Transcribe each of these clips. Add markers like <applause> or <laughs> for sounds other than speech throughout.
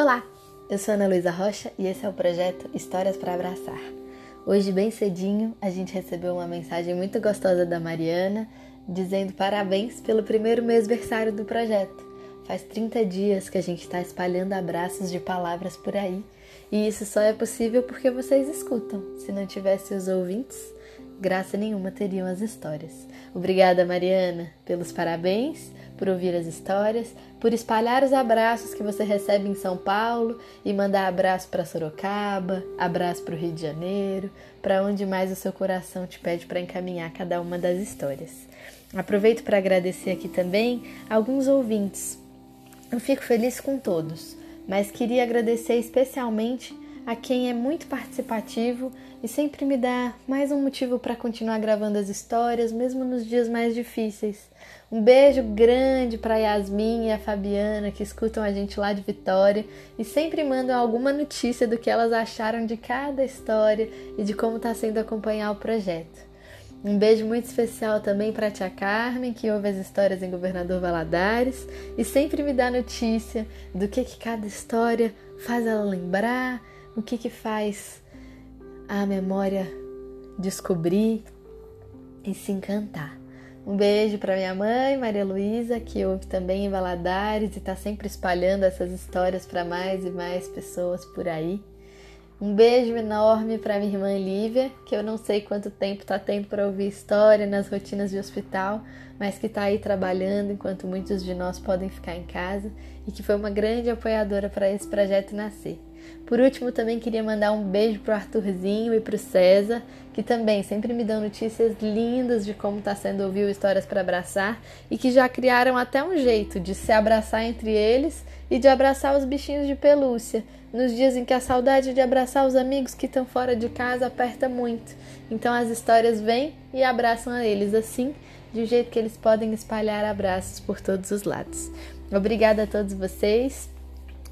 Olá, eu sou Ana Luísa Rocha e esse é o projeto Histórias para Abraçar. Hoje, bem cedinho, a gente recebeu uma mensagem muito gostosa da Mariana dizendo parabéns pelo primeiro mêsversário do projeto. Faz 30 dias que a gente está espalhando abraços de palavras por aí e isso só é possível porque vocês escutam. Se não tivesse os ouvintes, graça nenhuma teriam as histórias. Obrigada, Mariana, pelos parabéns, por ouvir as histórias, por espalhar os abraços que você recebe em São Paulo e mandar abraço para Sorocaba, abraço para o Rio de Janeiro, para onde mais o seu coração te pede para encaminhar cada uma das histórias. Aproveito para agradecer aqui também alguns ouvintes. Eu fico feliz com todos, mas queria agradecer especialmente a quem é muito participativo e sempre me dá mais um motivo para continuar gravando as histórias, mesmo nos dias mais difíceis. Um beijo grande para Yasmin e a Fabiana que escutam a gente lá de Vitória e sempre mandam alguma notícia do que elas acharam de cada história e de como está sendo acompanhar o projeto. Um beijo muito especial também para a tia Carmen, que ouve as histórias em Governador Valadares e sempre me dá notícia do que, que cada história faz ela lembrar o que que faz a memória descobrir e se encantar. Um beijo para minha mãe, Maria Luísa, que ouve também em Valadares e está sempre espalhando essas histórias para mais e mais pessoas por aí. Um beijo enorme para minha irmã Lívia, que eu não sei quanto tempo está tendo para ouvir história nas rotinas de hospital, mas que está aí trabalhando enquanto muitos de nós podem ficar em casa e que foi uma grande apoiadora para esse projeto nascer. Por último, também queria mandar um beijo pro Arthurzinho e pro César, que também sempre me dão notícias lindas de como está sendo ouvir Histórias para Abraçar e que já criaram até um jeito de se abraçar entre eles e de abraçar os bichinhos de pelúcia, nos dias em que a saudade de abraçar os amigos que estão fora de casa aperta muito. Então as histórias vêm e abraçam a eles assim, de um jeito que eles podem espalhar abraços por todos os lados. Obrigada a todos vocês.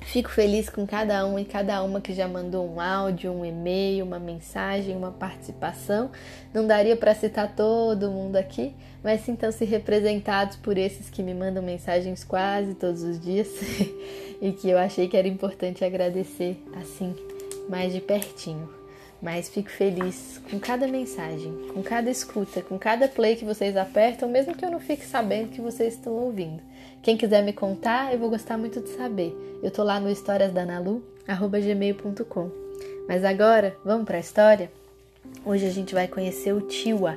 Fico feliz com cada um e cada uma que já mandou um áudio, um e-mail, uma mensagem, uma participação. Não daria para citar todo mundo aqui, mas sintam-se representados por esses que me mandam mensagens quase todos os dias <laughs> e que eu achei que era importante agradecer assim, mais de pertinho. Mas fico feliz com cada mensagem, com cada escuta, com cada play que vocês apertam, mesmo que eu não fique sabendo que vocês estão ouvindo. Quem quiser me contar, eu vou gostar muito de saber. Eu tô lá no historiasdanalu@gmail.com. Mas agora, vamos para a história? Hoje a gente vai conhecer o Tiwa,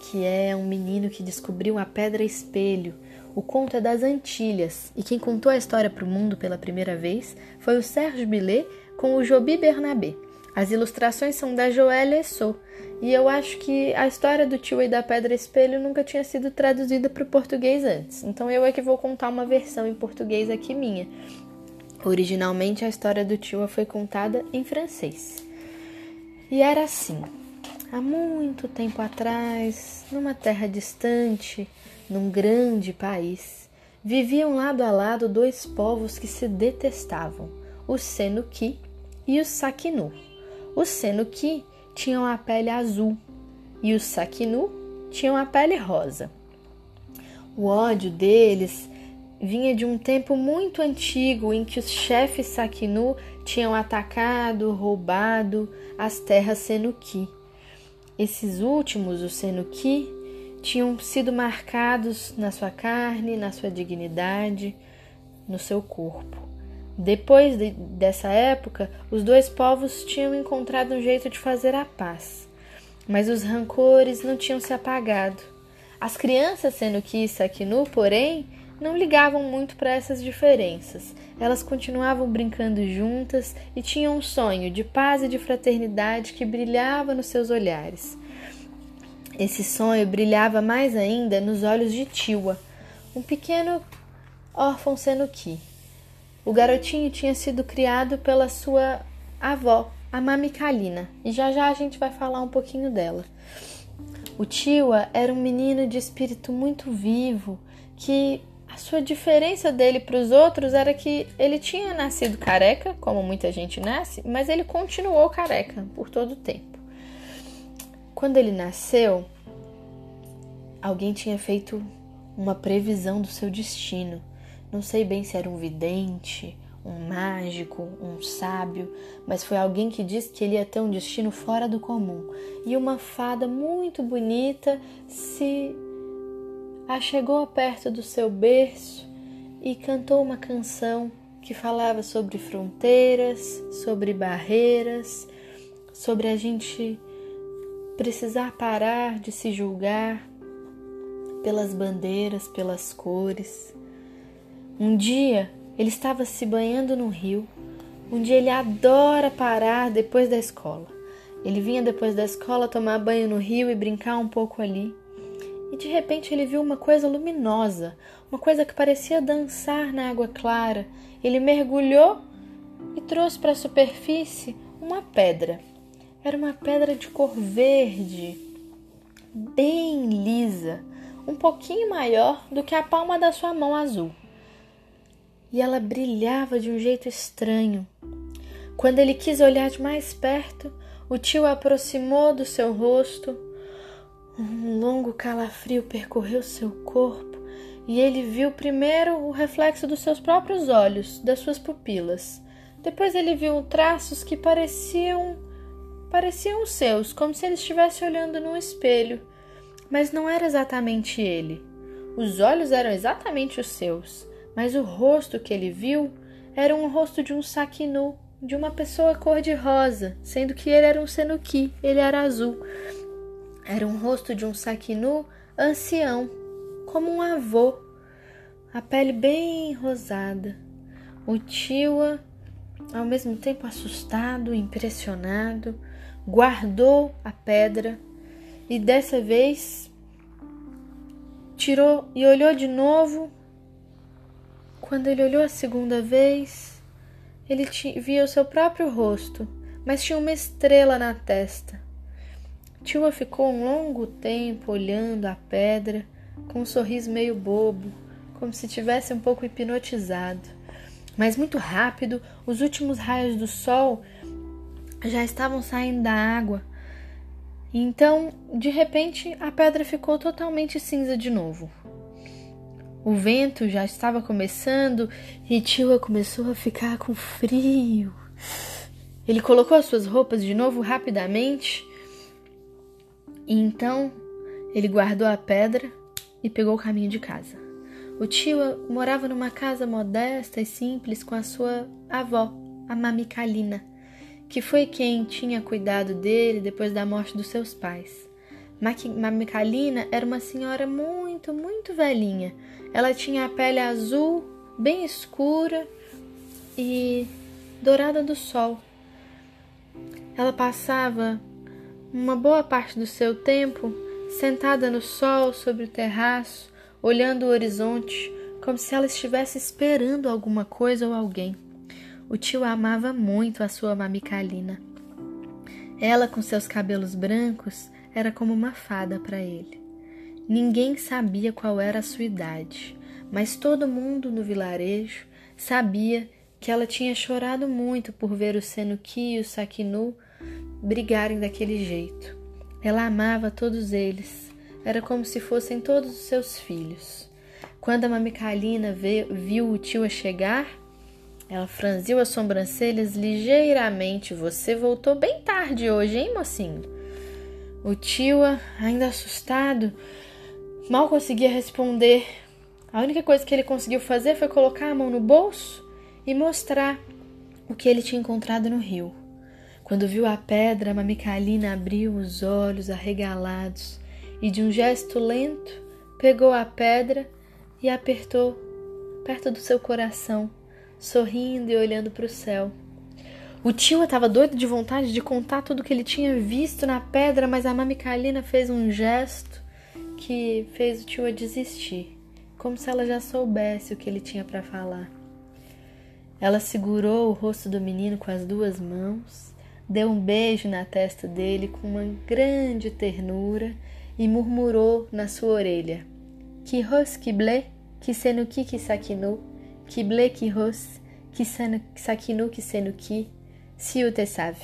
que é um menino que descobriu a pedra espelho. O conto é das Antilhas, e quem contou a história para o mundo pela primeira vez foi o Sérgio Billet com o Jobi Bernabé. As ilustrações são da Joélia Essou, e eu acho que a história do tio e da pedra espelho nunca tinha sido traduzida para o português antes. Então eu é que vou contar uma versão em português aqui minha. Originalmente a história do tio foi contada em francês. E era assim: há muito tempo atrás, numa terra distante, num grande país, viviam lado a lado dois povos que se detestavam, os Senuki e os Sakinu. Os Senuki tinham a pele azul e os Sakinu tinham a pele rosa. O ódio deles vinha de um tempo muito antigo em que os chefes Sakinu tinham atacado, roubado as terras Senuki. Esses últimos, os Senuki, tinham sido marcados na sua carne, na sua dignidade, no seu corpo. Depois de, dessa época, os dois povos tinham encontrado um jeito de fazer a paz, mas os rancores não tinham se apagado. As crianças sendo que Sakinu, porém, não ligavam muito para essas diferenças. Elas continuavam brincando juntas e tinham um sonho de paz e de fraternidade que brilhava nos seus olhares. Esse sonho brilhava mais ainda nos olhos de Tiwa, um pequeno órfão Senuki. O garotinho tinha sido criado pela sua avó, a Mami Kalina, e já já a gente vai falar um pouquinho dela. O Tiwa era um menino de espírito muito vivo, que a sua diferença dele para os outros era que ele tinha nascido careca, como muita gente nasce, mas ele continuou careca por todo o tempo. Quando ele nasceu, alguém tinha feito uma previsão do seu destino. Não sei bem se era um vidente um mágico, um sábio, mas foi alguém que disse que ele ia ter um destino fora do comum. E uma fada muito bonita se achegou perto do seu berço e cantou uma canção que falava sobre fronteiras, sobre barreiras, sobre a gente precisar parar de se julgar pelas bandeiras, pelas cores. Um dia ele estava se banhando no rio. Dia ele adora parar depois da escola. Ele vinha depois da escola tomar banho no rio e brincar um pouco ali. E de repente ele viu uma coisa luminosa, uma coisa que parecia dançar na água clara. Ele mergulhou e trouxe para a superfície uma pedra. Era uma pedra de cor verde, bem lisa, um pouquinho maior do que a palma da sua mão azul e ela brilhava de um jeito estranho. Quando ele quis olhar de mais perto, o tio aproximou do seu rosto. Um longo calafrio percorreu seu corpo e ele viu primeiro o reflexo dos seus próprios olhos, das suas pupilas. Depois ele viu traços que pareciam pareciam os seus, como se ele estivesse olhando num espelho, mas não era exatamente ele. Os olhos eram exatamente os seus, mas o rosto que ele viu era um rosto de um saquinu, de uma pessoa cor-de-rosa, sendo que ele era um senuki, ele era azul. Era um rosto de um saquinu ancião, como um avô, a pele bem rosada. O Tiwa, ao mesmo tempo assustado, impressionado, guardou a pedra e dessa vez tirou e olhou de novo quando ele olhou a segunda vez, ele via o seu próprio rosto, mas tinha uma estrela na testa. Tua ficou um longo tempo olhando a pedra, com um sorriso meio bobo, como se tivesse um pouco hipnotizado. Mas muito rápido, os últimos raios do sol já estavam saindo da água. Então, de repente, a pedra ficou totalmente cinza de novo. O vento já estava começando e Tila começou a ficar com frio. Ele colocou as suas roupas de novo rapidamente e então ele guardou a pedra e pegou o caminho de casa. O tio morava numa casa modesta e simples com a sua avó, a Mamicalina, que foi quem tinha cuidado dele depois da morte dos seus pais. Mamicalina era uma senhora muito, muito velhinha, ela tinha a pele azul, bem escura e dourada do sol. Ela passava uma boa parte do seu tempo sentada no sol sobre o terraço, olhando o horizonte, como se ela estivesse esperando alguma coisa ou alguém. O tio amava muito a sua mamicalina. Ela, com seus cabelos brancos, era como uma fada para ele. Ninguém sabia qual era a sua idade, mas todo mundo no vilarejo sabia que ela tinha chorado muito por ver o Senuki e o Sakinu brigarem daquele jeito. Ela amava todos eles, era como se fossem todos os seus filhos. Quando a Mamicalina viu o tio a chegar, ela franziu as sobrancelhas ligeiramente. Você voltou bem tarde hoje, hein, mocinho? O tio, ainda assustado, Mal conseguia responder. A única coisa que ele conseguiu fazer foi colocar a mão no bolso e mostrar o que ele tinha encontrado no rio. Quando viu a pedra, Mamicalina abriu os olhos arregalados e, de um gesto lento, pegou a pedra e apertou perto do seu coração, sorrindo e olhando para o céu. O tio estava doido de vontade de contar tudo que ele tinha visto na pedra, mas a Mamicalina fez um gesto que fez o tio desistir, como se ela já soubesse o que ele tinha para falar. Ela segurou o rosto do menino com as duas mãos, deu um beijo na testa dele com uma grande ternura e murmurou na sua orelha: Que ros kible, que senuki que sakinu, kible que ros, que sakinu que senuki, sabe.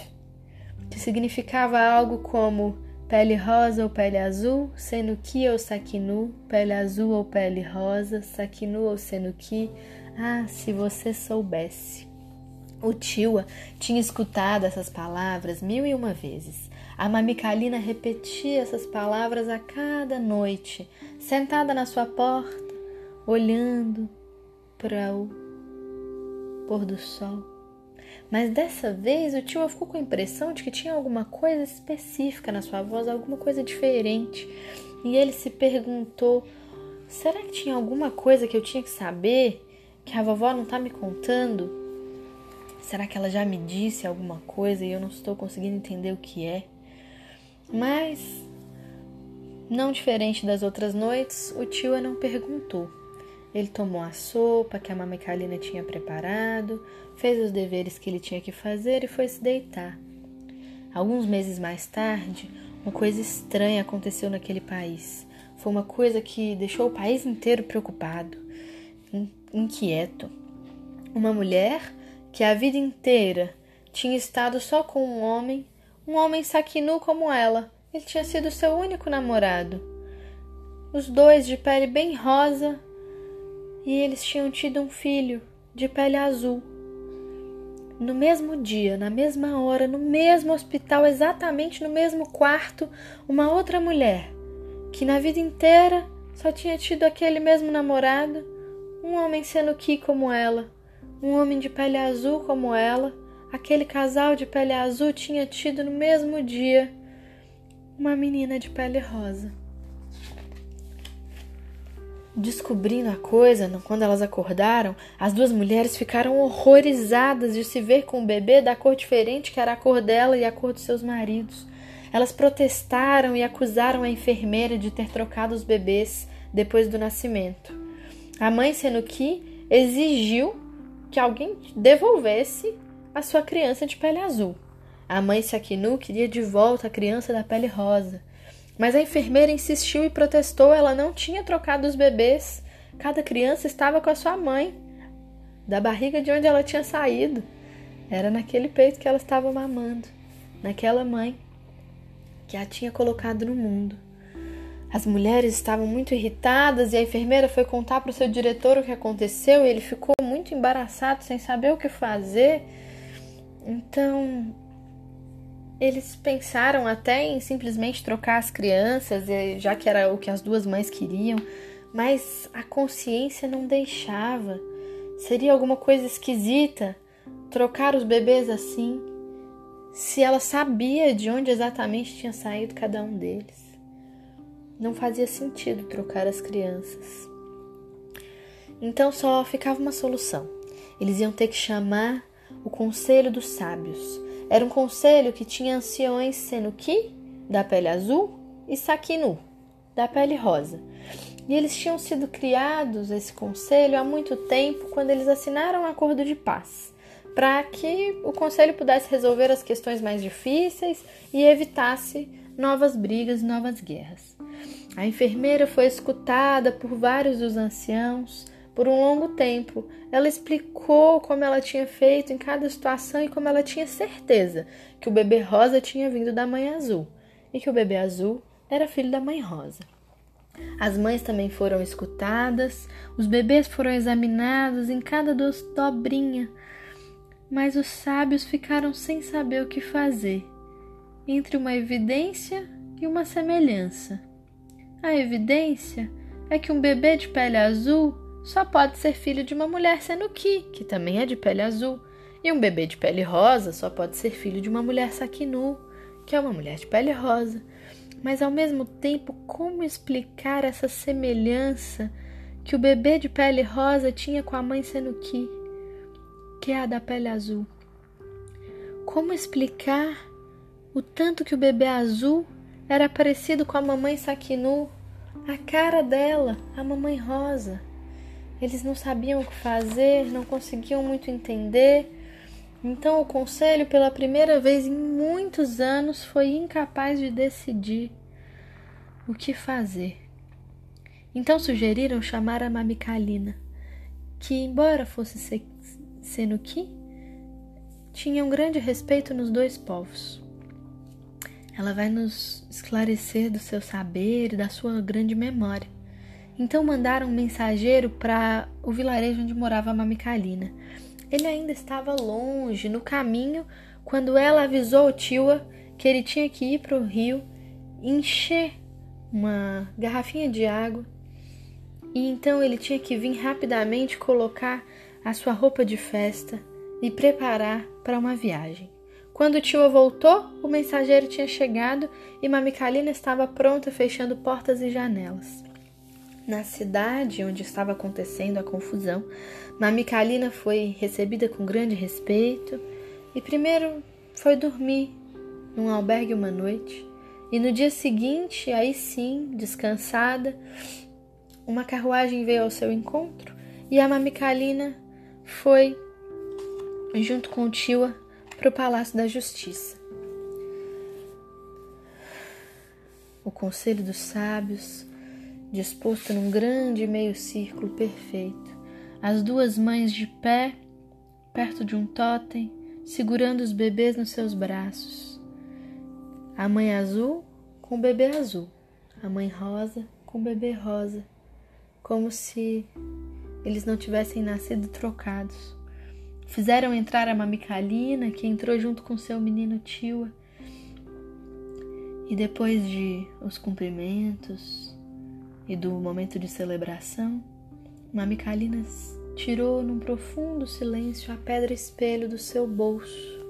Que significava algo como Pele rosa ou pele azul, senuki ou sakinu, pele azul ou pele rosa, sakinu ou senuki, Ah, se você soubesse. O Tiwa tinha escutado essas palavras mil e uma vezes. A mamicalina repetia essas palavras a cada noite, sentada na sua porta, olhando para o pôr do sol. Mas dessa vez o tio ficou com a impressão de que tinha alguma coisa específica na sua voz, alguma coisa diferente. E ele se perguntou: será que tinha alguma coisa que eu tinha que saber que a vovó não está me contando? Será que ela já me disse alguma coisa e eu não estou conseguindo entender o que é? Mas, não diferente das outras noites, o tio não perguntou. Ele tomou a sopa que a mamãe Kalina tinha preparado, fez os deveres que ele tinha que fazer e foi se deitar. Alguns meses mais tarde, uma coisa estranha aconteceu naquele país. Foi uma coisa que deixou o país inteiro preocupado, inquieto. Uma mulher que a vida inteira tinha estado só com um homem, um homem saquinu como ela. Ele tinha sido seu único namorado. Os dois de pele bem rosa, e eles tinham tido um filho de pele azul. No mesmo dia, na mesma hora, no mesmo hospital, exatamente no mesmo quarto, uma outra mulher, que na vida inteira só tinha tido aquele mesmo namorado, um homem sendo que como ela, um homem de pele azul como ela, aquele casal de pele azul tinha tido no mesmo dia uma menina de pele rosa. Descobrindo a coisa, quando elas acordaram, as duas mulheres ficaram horrorizadas de se ver com um bebê da cor diferente que era a cor dela e a cor dos seus maridos. Elas protestaram e acusaram a enfermeira de ter trocado os bebês depois do nascimento. A mãe Senuki exigiu que alguém devolvesse a sua criança de pele azul. A mãe Sakinu queria de volta a criança da pele rosa. Mas a enfermeira insistiu e protestou, ela não tinha trocado os bebês. Cada criança estava com a sua mãe, da barriga de onde ela tinha saído. Era naquele peito que ela estava mamando, naquela mãe que a tinha colocado no mundo. As mulheres estavam muito irritadas e a enfermeira foi contar para o seu diretor o que aconteceu e ele ficou muito embaraçado, sem saber o que fazer. Então, eles pensaram até em simplesmente trocar as crianças, já que era o que as duas mães queriam, mas a consciência não deixava. Seria alguma coisa esquisita trocar os bebês assim, se ela sabia de onde exatamente tinha saído cada um deles. Não fazia sentido trocar as crianças. Então só ficava uma solução. Eles iam ter que chamar o Conselho dos Sábios. Era um conselho que tinha anciões Senuki, da pele azul, e Sakinu, da pele rosa. E eles tinham sido criados, esse conselho, há muito tempo, quando eles assinaram um acordo de paz, para que o conselho pudesse resolver as questões mais difíceis e evitasse novas brigas, novas guerras. A enfermeira foi escutada por vários dos anciãos por um longo tempo. Ela explicou como ela tinha feito em cada situação e como ela tinha certeza que o bebê rosa tinha vindo da mãe azul e que o bebê azul era filho da mãe rosa. As mães também foram escutadas, os bebês foram examinados em cada dobrinha, mas os sábios ficaram sem saber o que fazer entre uma evidência e uma semelhança. A evidência é que um bebê de pele azul só pode ser filho de uma mulher Senuki, que também é de pele azul, e um bebê de pele rosa só pode ser filho de uma mulher Sakinu, que é uma mulher de pele rosa. Mas ao mesmo tempo, como explicar essa semelhança que o bebê de pele rosa tinha com a mãe Senuki, que é a da pele azul? Como explicar o tanto que o bebê azul era parecido com a mamãe Sakinu, a cara dela, a mamãe Rosa. Eles não sabiam o que fazer, não conseguiam muito entender. Então o conselho, pela primeira vez em muitos anos, foi incapaz de decidir o que fazer. Então sugeriram chamar a Mamicalina, que, embora fosse Senuki, tinha um grande respeito nos dois povos. Ela vai nos esclarecer do seu saber e da sua grande memória. Então mandaram um mensageiro para o vilarejo onde morava a Mamicalina. Ele ainda estava longe, no caminho, quando ela avisou o Tiwa que ele tinha que ir para o rio encher uma garrafinha de água e então ele tinha que vir rapidamente colocar a sua roupa de festa e preparar para uma viagem. Quando o tio voltou, o mensageiro tinha chegado e Mamicalina estava pronta, fechando portas e janelas. Na cidade onde estava acontecendo a confusão, Mamicalina foi recebida com grande respeito e primeiro foi dormir num albergue uma noite. E no dia seguinte, aí sim, descansada, uma carruagem veio ao seu encontro e a Mamicalina foi junto com o para o Palácio da Justiça. O Conselho dos Sábios, disposto num grande meio círculo perfeito, as duas mães de pé, perto de um totem, segurando os bebês nos seus braços. A mãe azul com o bebê azul, a mãe rosa com o bebê rosa, como se eles não tivessem nascido trocados. Fizeram entrar a Mamicalina, que entrou junto com seu menino Tiwa. E depois de os cumprimentos e do momento de celebração, Mamicalina tirou num profundo silêncio a pedra espelho do seu bolso,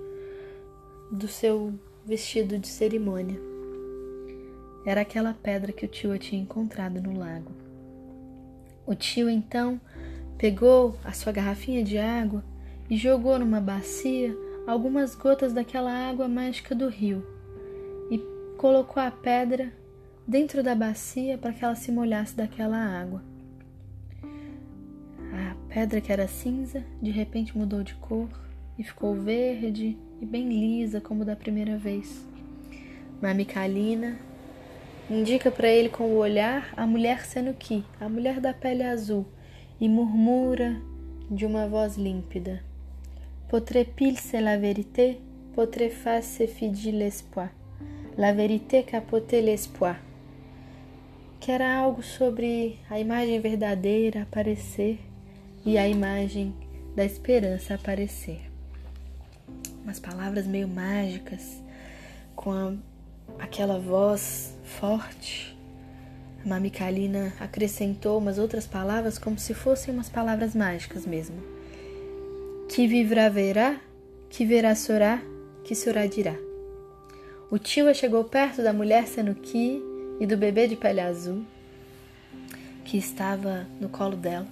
do seu vestido de cerimônia. Era aquela pedra que o tio tinha encontrado no lago. O tio então pegou a sua garrafinha de água e jogou numa bacia algumas gotas daquela água mágica do rio e colocou a pedra dentro da bacia para que ela se molhasse daquela água. A pedra que era cinza de repente mudou de cor e ficou verde e bem lisa como da primeira vez. Mamicalina indica para ele com o olhar a mulher Senuki, a mulher da pele azul, e murmura de uma voz límpida: Potrepil se la vérité, potrefaz se fidi l'espoir. La vérité capote l'espoir. Que era algo sobre a imagem verdadeira aparecer e a imagem da esperança aparecer. Umas palavras meio mágicas, com a, aquela voz forte. A Mamicalina acrescentou umas outras palavras como se fossem umas palavras mágicas mesmo que viverá verá, que verá sorá, que sorá dirá. O tio chegou perto da mulher Senuki e do bebê de pele azul, que estava no colo dela,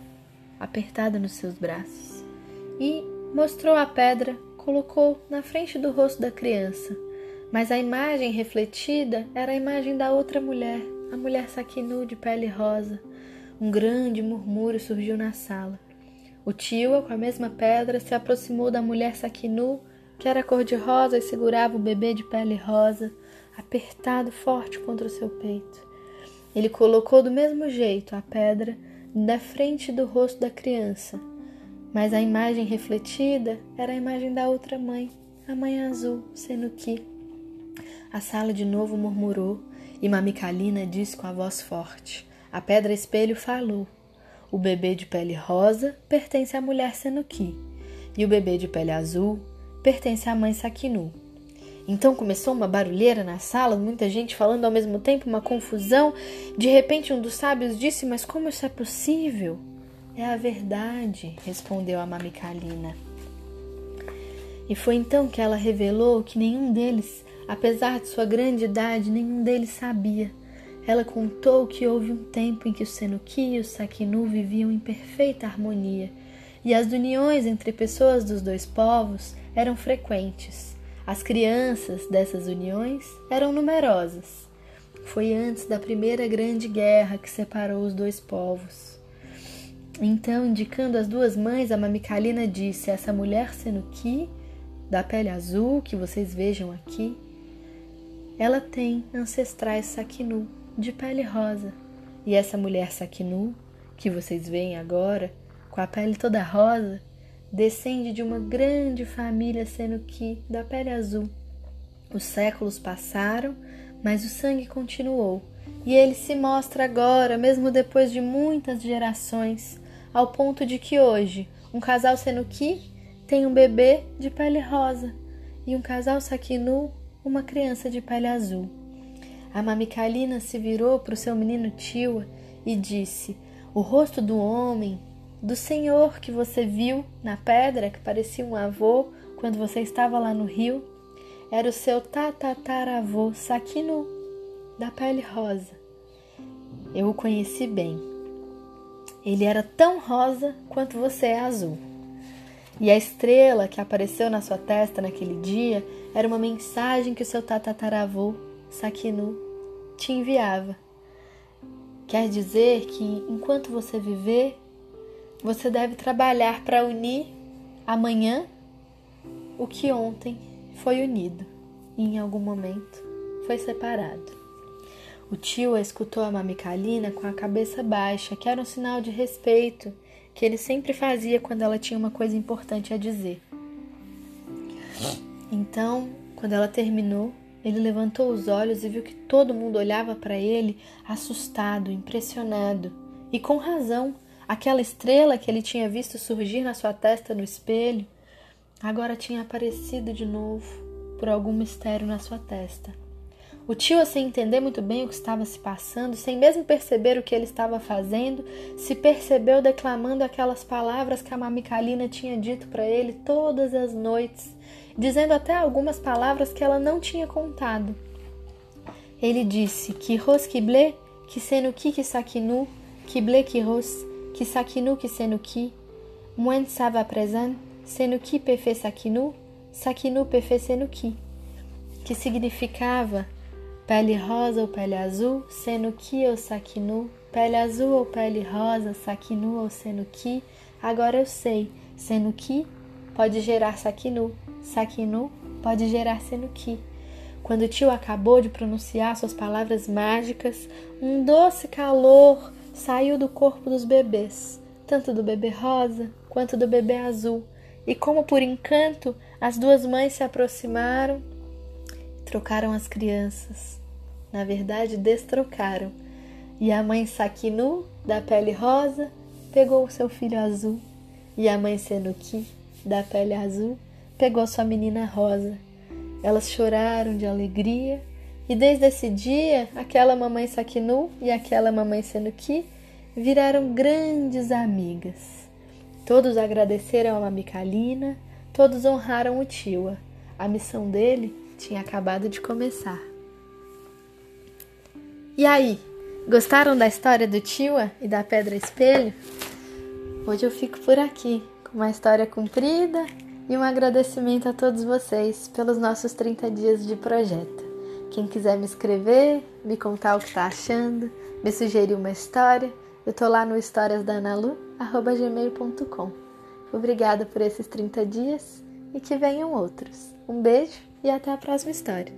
apertada nos seus braços, e mostrou a pedra, colocou na frente do rosto da criança, mas a imagem refletida era a imagem da outra mulher, a mulher Sakinu de pele rosa. Um grande murmúrio surgiu na sala. O tio, com a mesma pedra, se aproximou da mulher Sakinu, que era cor-de-rosa e segurava o bebê de pele rosa, apertado forte contra o seu peito. Ele colocou do mesmo jeito a pedra na frente do rosto da criança, mas a imagem refletida era a imagem da outra mãe, a mãe azul, Senuki. A sala de novo murmurou e Mamicalina disse com a voz forte: A pedra espelho falou. O bebê de pele rosa pertence à mulher Senuki e o bebê de pele azul pertence à mãe Sakinu. Então começou uma barulheira na sala, muita gente falando ao mesmo tempo, uma confusão. De repente, um dos sábios disse: Mas como isso é possível? É a verdade, respondeu a Mamicalina. E foi então que ela revelou que nenhum deles, apesar de sua grande idade, nenhum deles sabia ela contou que houve um tempo em que o Senuki e o Sakinu viviam em perfeita harmonia, e as uniões entre pessoas dos dois povos eram frequentes. As crianças dessas uniões eram numerosas. Foi antes da primeira grande guerra que separou os dois povos. Então, indicando as duas mães, a Mamicalina disse: Essa mulher Senuki, da pele azul que vocês vejam aqui, ela tem ancestrais Sakinu de pele rosa. E essa mulher Sakinu, que vocês veem agora, com a pele toda rosa, descende de uma grande família Senuki da pele azul. Os séculos passaram, mas o sangue continuou, e ele se mostra agora, mesmo depois de muitas gerações, ao ponto de que hoje um casal Senuki tem um bebê de pele rosa e um casal Sakinu uma criança de pele azul. A Mamicalina se virou para o seu menino Tiwa e disse: O rosto do homem, do senhor que você viu na pedra, que parecia um avô quando você estava lá no rio, era o seu tatataravô Sakinu, da pele rosa. Eu o conheci bem. Ele era tão rosa quanto você é azul. E a estrela que apareceu na sua testa naquele dia era uma mensagem que o seu tatataravô, Sakinu, te enviava. Quer dizer que enquanto você viver, você deve trabalhar para unir amanhã o que ontem foi unido e em algum momento foi separado. O tio escutou a mamicalina com a cabeça baixa, que era um sinal de respeito que ele sempre fazia quando ela tinha uma coisa importante a dizer. Então, quando ela terminou, ele levantou os olhos e viu que todo mundo olhava para ele assustado, impressionado. E com razão, aquela estrela que ele tinha visto surgir na sua testa no espelho, agora tinha aparecido de novo por algum mistério na sua testa. O tio, sem entender muito bem o que estava se passando, sem mesmo perceber o que ele estava fazendo, se percebeu declamando aquelas palavras que a mamicalina tinha dito para ele todas as noites, dizendo até algumas palavras que ela não tinha contado. Ele disse que ros kible, que senuki que sakinu, kible que ros, que sakinu que senuki, muen sava presan, senuki pefe sakinu, sakinu pefe senuki, que significava Pele rosa ou pele azul, senuki ou sakinu, pele azul ou pele rosa, sakinu ou senuki, agora eu sei, senuki pode gerar sakinu, sakinu pode gerar senuki. Quando o tio acabou de pronunciar suas palavras mágicas, um doce calor saiu do corpo dos bebês, tanto do bebê rosa quanto do bebê azul. E como por encanto, as duas mães se aproximaram trocaram as crianças. Na verdade, destrocaram. E a mãe Sakinu, da pele rosa, pegou o seu filho azul. E a mãe Senuki, da pele azul, pegou sua menina rosa. Elas choraram de alegria e desde esse dia, aquela mamãe Sakinu e aquela mamãe Senuki viraram grandes amigas. Todos agradeceram a Mamicalina, todos honraram o Tiwa. A missão dele tinha acabado de começar. E aí, gostaram da história do Tiwa e da Pedra Espelho? Hoje eu fico por aqui com uma história comprida e um agradecimento a todos vocês pelos nossos 30 dias de projeto. Quem quiser me escrever, me contar o que está achando, me sugerir uma história, eu tô lá no historiasdanalu@gmail.com. Obrigada por esses 30 dias e que venham outros. Um beijo e até a próxima história.